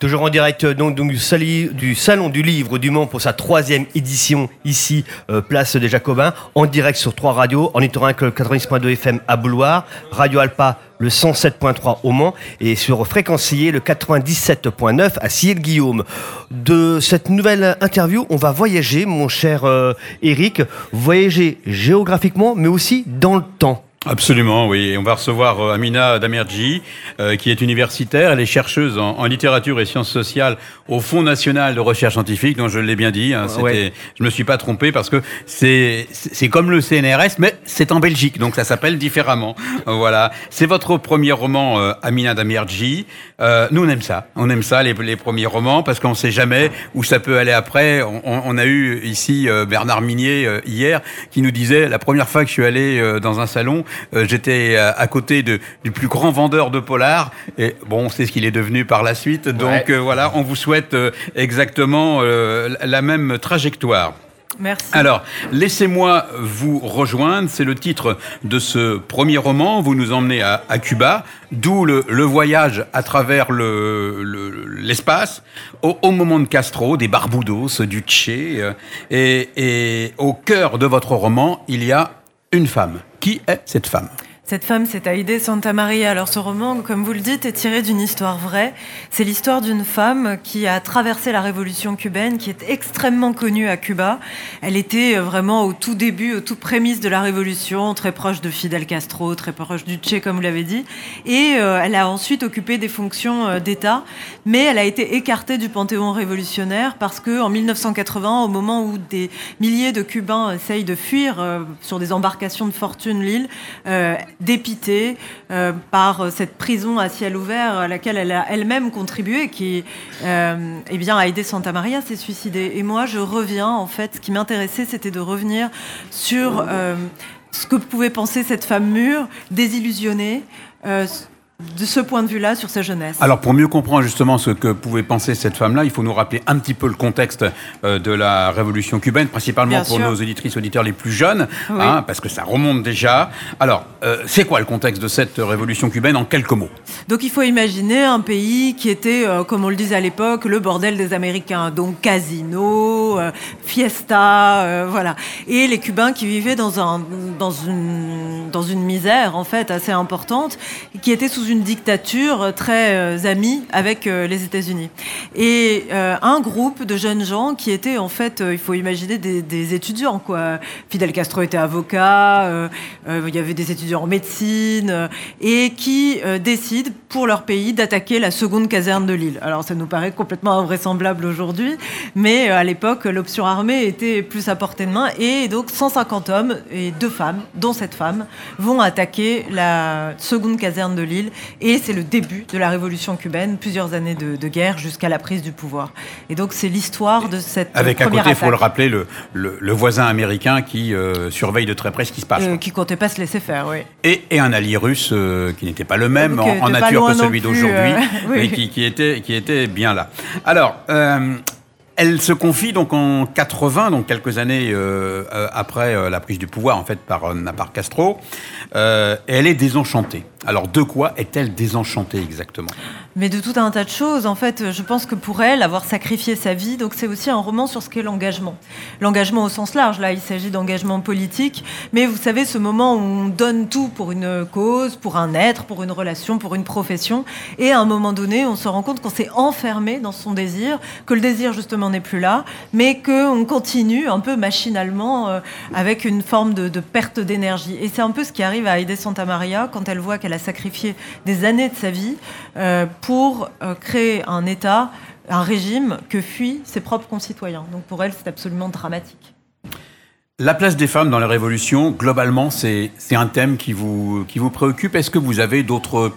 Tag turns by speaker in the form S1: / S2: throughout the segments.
S1: Toujours en direct donc, donc, du, Salon du Livre du Mans pour sa troisième édition ici, euh, place des Jacobins, en direct sur trois radios, en Itorinque le 90.2 FM à Bouloir, Radio Alpa le 107.3 au Mans et sur Fréquencier le 97.9 à Ciel-Guillaume. De cette nouvelle interview, on va voyager, mon cher euh, Eric, voyager géographiquement mais aussi dans le temps.
S2: Absolument, oui. On va recevoir euh, Amina Damerji, euh, qui est universitaire. Elle est chercheuse en, littérature et sciences sociales au Fonds national de recherche scientifique. Donc je l'ai bien dit. Hein, ouais. Je me suis pas trompé parce que c'est c'est comme le CNRS, mais c'est en Belgique, donc ça s'appelle différemment. voilà. C'est votre premier roman, euh, Amina Damerji. Euh, nous on aime ça. On aime ça les, les premiers romans parce qu'on sait jamais où ça peut aller après. On, on a eu ici Bernard Minier hier qui nous disait la première fois que je suis allé dans un salon euh, j'étais euh, à côté de, du plus grand vendeur de polar. Et bon, on sait ce qu'il est devenu par la suite. Donc euh, voilà, on vous souhaite exactement la même trajectoire.
S3: Merci.
S2: Alors, laissez-moi vous rejoindre. C'est le titre de ce premier roman. Vous nous emmenez à, à Cuba, d'où le, le, voyage à travers l'espace, le, au, au, moment de Castro, des Barbudos, du Tché. Et, et au cœur de votre roman, il y a une femme. Qui est cette femme?
S3: Cette femme, c'est Aide Santa Maria. Alors ce roman, comme vous le dites, est tiré d'une histoire vraie. C'est l'histoire d'une femme qui a traversé la révolution cubaine, qui est extrêmement connue à Cuba. Elle était euh, vraiment au tout début, au tout prémisse de la révolution, très proche de Fidel Castro, très proche du Che, comme vous l'avez dit. Et euh, elle a ensuite occupé des fonctions euh, d'État, mais elle a été écartée du panthéon révolutionnaire parce que en 1980, au moment où des milliers de Cubains essayent de fuir sur des embarcations de fortune l'île, dépitée euh, par cette prison à ciel ouvert à laquelle elle a elle-même contribué, qui euh, eh bien, a aidé Santa Maria s'est suicidée. Et moi, je reviens, en fait, ce qui m'intéressait, c'était de revenir sur euh, ce que pouvait penser cette femme mûre, désillusionnée, euh, de ce point de vue-là sur sa jeunesse.
S2: Alors pour mieux comprendre justement ce que pouvait penser cette femme-là, il faut nous rappeler un petit peu le contexte euh, de la révolution cubaine, principalement
S3: Bien
S2: pour
S3: sûr.
S2: nos éditrices auditeurs les plus jeunes,
S3: Oui.
S2: hein, parce que ça remonte déjà. Alors euh, c'est quoi le contexte de cette révolution cubaine en quelques mots?
S3: Donc il faut imaginer un pays qui était, euh, comme on le disait à l'époque, le bordel des Américains. Donc casino, euh, fiesta, euh, voilà. Et les Cubains qui vivaient dans, un, dans, une, dans une misère en fait assez importante, qui étaient sous une dictature très euh, amie avec les États-Unis. Et un groupe de jeunes gens qui étaient en fait, il faut imaginer des, des étudiants quoi. Fidel Castro était avocat, il y avait des étudiants en médecine et qui décident pour leur pays d'attaquer la seconde caserne de l'île. Alors ça nous paraît complètement invraisemblable aujourd'hui, mais à l'époque l'option armée était plus à portée de main et donc 150 hommes et deux femmes, dont cette femme, vont attaquer la seconde caserne de l'île et c'est le début de la révolution cubaine, plusieurs années de, de guerre jusqu'à la prise du pouvoir. Et donc c'est l'histoire de cette
S2: Avec à côté, il faut le rappeler, le, le, le voisin américain qui euh, surveille de très près ce qui se passe.
S3: euh, qui comptait pas se laisser faire, oui.
S2: Et, et un allié russe euh, qui n'était pas le même en, nature que celui d'aujourd'hui,
S3: euh, oui.
S2: mais qui, qui était, qui était bien là. Alors, elle se confie donc en 80, donc quelques années euh, euh, après euh, la prise du pouvoir en fait par, par Castro, et elle est désenchantée. Alors de quoi est-elle désenchantée exactement?
S3: Mais de tout un tas de choses. En fait, je pense que pour elle, avoir sacrifié sa vie, donc c'est aussi un roman sur ce qu'est l'engagement. L'engagement au sens large, là, il s'agit d'engagement politique. Mais vous savez, ce moment où on donne tout pour une cause, pour un être, pour une relation, pour une profession. Et à un moment donné, on se rend compte qu'on s'est enfermé dans son désir, que le désir, justement, n'est plus là, mais qu'on continue un peu machinalement euh, avec une forme de, de perte d'énergie. Et c'est un peu ce qui arrive à Aide Santa Maria quand elle voit qu'elle a sacrifié des années de sa vie euh, pour euh, créer un État, un régime que fuient ses propres concitoyens. Donc pour elle, c'est absolument dramatique.
S2: La place des femmes dans la révolution, globalement, c'est un thème qui vous préoccupe. Est-ce que vous avez d'autres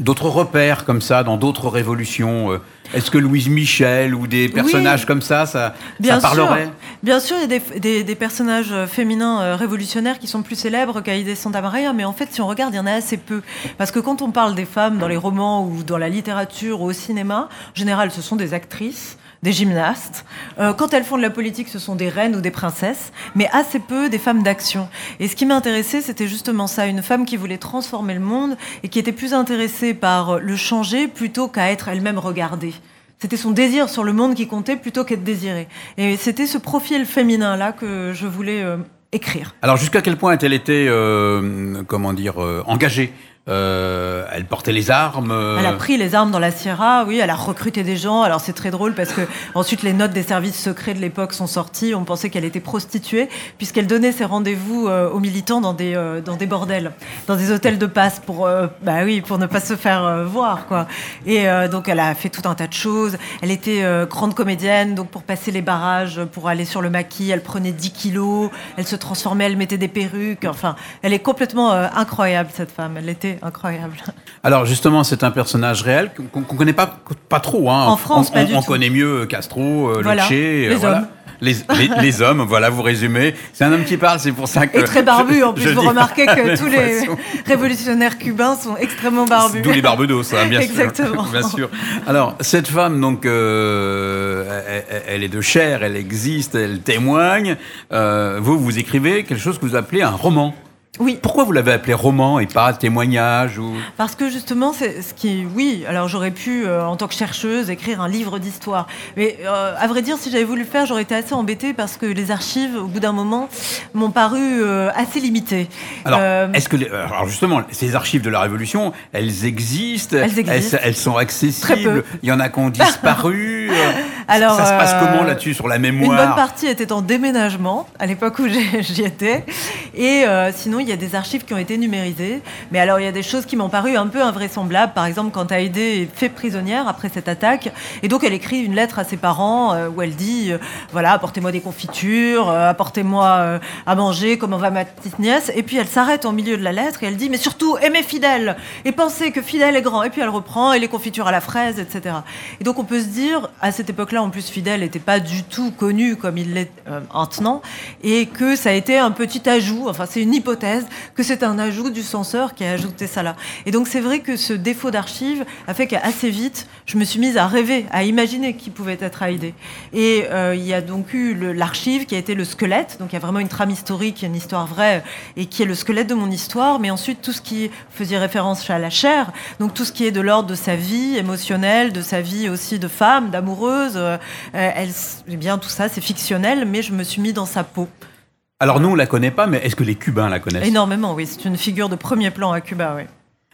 S2: d'autres repères comme ça dans d'autres révolutions euh, Est-ce que Louise Michel ou des personnages
S3: Oui.
S2: comme ça, ça,
S3: Bien
S2: ça parlerait
S3: sûr, bien sûr, il y a des, des- des personnages euh, féminins euh, révolutionnaires qui sont plus célèbres qu'Aïdé Santa Maria, mais en fait, si on regarde, il y en a assez peu. Parce que quand on parle des femmes dans les romans ou dans la littérature ou au cinéma, en général, ce sont des actrices des gymnastes. Euh, quand elles font de la politique, ce sont des reines ou des princesses, mais assez peu des femmes d'action. Et ce qui m'intéressait, c'était justement ça, une femme qui voulait transformer le monde et qui était plus intéressée par le changer plutôt qu'à être elle-même regardée. c'était son désir sur le monde qui comptait plutôt qu'être désiré. Et c'était ce profil féminin-là que je voulais écrire.
S2: Alors jusqu'à quel point a-t-elle été, comment dire, engagée? Euh, elle portait les armes. Euh.
S3: Elle a pris les armes dans la Sierra, oui, elle a recruté des gens. Alors c'est très drôle parce que ensuite les notes des services secrets de l'époque sont sorties. On pensait qu'elle était prostituée puisqu'elle donnait ses rendez-vous euh, aux militants dans des, dans des bordels, dans des hôtels de passe pour, bah oui, pour ne pas se faire voir, quoi. Et donc elle a fait tout un tas de choses. Elle était grande comédienne, donc pour passer les barrages, pour aller sur le maquis, elle prenait 10 kilos, elle se transformait, elle mettait des perruques. Enfin, elle est complètement incroyable cette femme. Elle était incroyable.
S2: Alors justement, c'est un personnage réel qu'on ne connaît pas, pas trop. Hein.
S3: En France,
S2: on,
S3: pas du
S2: on
S3: tout.
S2: connaît mieux Castro,
S3: voilà.
S2: les
S3: voilà.
S2: hommes. Les, les, hommes, voilà, vous résumez. C'est un homme qui parle, c'est pour ça que.
S3: Et très barbu, en plus. vous remarquez que tous les révolutionnaires cubains sont extrêmement barbus.
S2: D'où les barbudos, ça, bien
S3: Exactement.
S2: sûr. bien sûr. Alors, cette femme, donc, euh, elle, elle, est de chair, elle existe, elle témoigne. Euh, vous, vous écrivez quelque chose que vous appelez un roman.
S3: Oui.
S2: Pourquoi vous l'avez appelé roman et pas témoignage ou...
S3: Parce que justement, c'est ce qui, oui. Alors j'aurais pu, euh, en tant que chercheuse, écrire un livre d'histoire. Mais euh, à vrai dire, si j'avais voulu le faire, j'aurais été assez embêtée parce que les archives, au bout d'un moment, m'ont paru euh, assez limitées.
S2: Alors, est-ce que, les, alors justement, ces archives de la Révolution, elles existent?
S3: Elles existent.
S2: Elles, elles sont accessibles.
S3: Très peu.
S2: Il y en a qui ont disparu?
S3: Alors,
S2: ça se passe comment là-dessus sur la mémoire
S3: Une bonne partie était en déménagement à l'époque où j'y étais, et sinon il y a des archives qui ont été numérisées. Mais alors, il y a des choses qui m'ont paru un peu invraisemblables. Par exemple, quand Haïdé est fait prisonnière après cette attaque, et donc elle écrit une lettre à ses parents euh, où elle dit euh, voilà, apportez-moi des confitures, euh, apportez-moi euh, à manger, comment va ma petite nièce. Et puis elle s'arrête au milieu de la lettre et elle dit mais surtout aimez Fidèle et pensez que Fidèle est grand. Et puis elle reprend et les confitures à la fraise, etc. Et donc on peut se dire à cette époque-là, en plus Fidèle n'était pas du tout connu comme il l'est maintenant, et que ça a été un petit ajout. Enfin, c'est une hypothèse que c'est un ajout du censeur qui a ajouté ça là. Et donc c'est vrai que ce défaut d'archives a fait qu'assez vite, je me suis mise à rêver, à imaginer qui pouvait être Haïdé. Et euh, il y a donc eu l'archive qui a été le squelette, donc il y a vraiment une trame historique, une histoire vraie, et qui est le squelette de mon histoire, mais ensuite tout ce qui faisait référence à la chair, donc tout ce qui est de l'ordre de sa vie émotionnelle, de sa vie aussi de femme, d'amoureuse, euh, elle, eh bien tout ça c'est fictionnel, mais je me suis mis dans sa peau.
S2: Alors nous, on la connaît pas, mais est-ce que les Cubains la connaissent?
S3: Énormément, oui. C'est une figure de premier plan à Cuba, oui.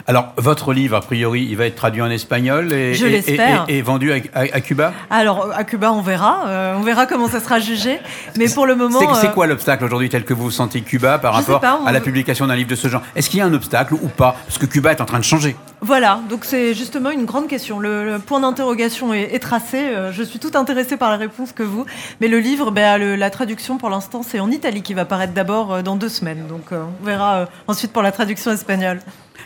S2: Alors, votre livre, a priori, il va être traduit en espagnol et,
S3: Je
S2: et,
S3: l'espère.
S2: et, et vendu à, à- à Cuba?
S3: Alors, à Cuba, on verra. Euh, on verra comment ça sera jugé. Mais pour le moment.
S2: C'est
S3: euh,
S2: quoi l'obstacle aujourd'hui tel que vous sentez Cuba par
S3: Je
S2: rapport
S3: pas, on
S2: à la publication d'un livre de ce genre? Est-ce qu'il y a un obstacle ou pas? Parce que Cuba est en train de changer.
S3: Voilà, donc c'est justement une grande question. Le, le point d'interrogation est, est tracé. Euh, Je suis tout intéressée par la réponse que vous. Mais le livre, ben, le- la traduction pour l'instant, c'est en Italie qui va paraître d'abord euh, dans deux semaines. Donc euh, on verra ensuite pour la traduction espagnole.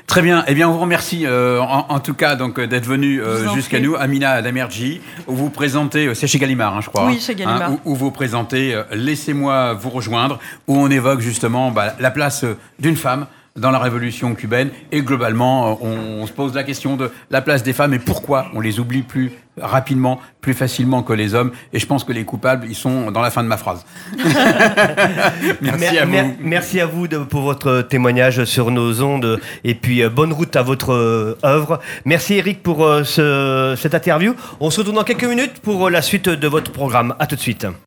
S2: Très bien. Eh bien, on vous remercie euh, en, en tout cas donc d'être venu euh, jusqu'à nous, Amina Damerji, où vous présentez, c'est chez Gallimard, hein, je crois.
S3: Oui,
S2: hein,
S3: chez Gallimard.
S2: où, où vous présentez euh, Laissez-moi vous rejoindre, où on évoque justement bah, la place d'une femme dans la révolution cubaine et globalement euh, on, on se pose la question de la place des femmes et pourquoi on les oublie plus rapidement, plus facilement que les hommes et je pense que les coupables ils sont dans la fin de ma phrase. Merci
S1: Mer-
S2: à vous.
S1: mer- merci à vous de- pour votre témoignage sur nos ondes et puis euh, bonne route à votre euh, œuvre. Merci Eric pour euh, ce- cette interview. On se retrouve dans quelques minutes pour euh, la suite de votre programme. À tout de suite.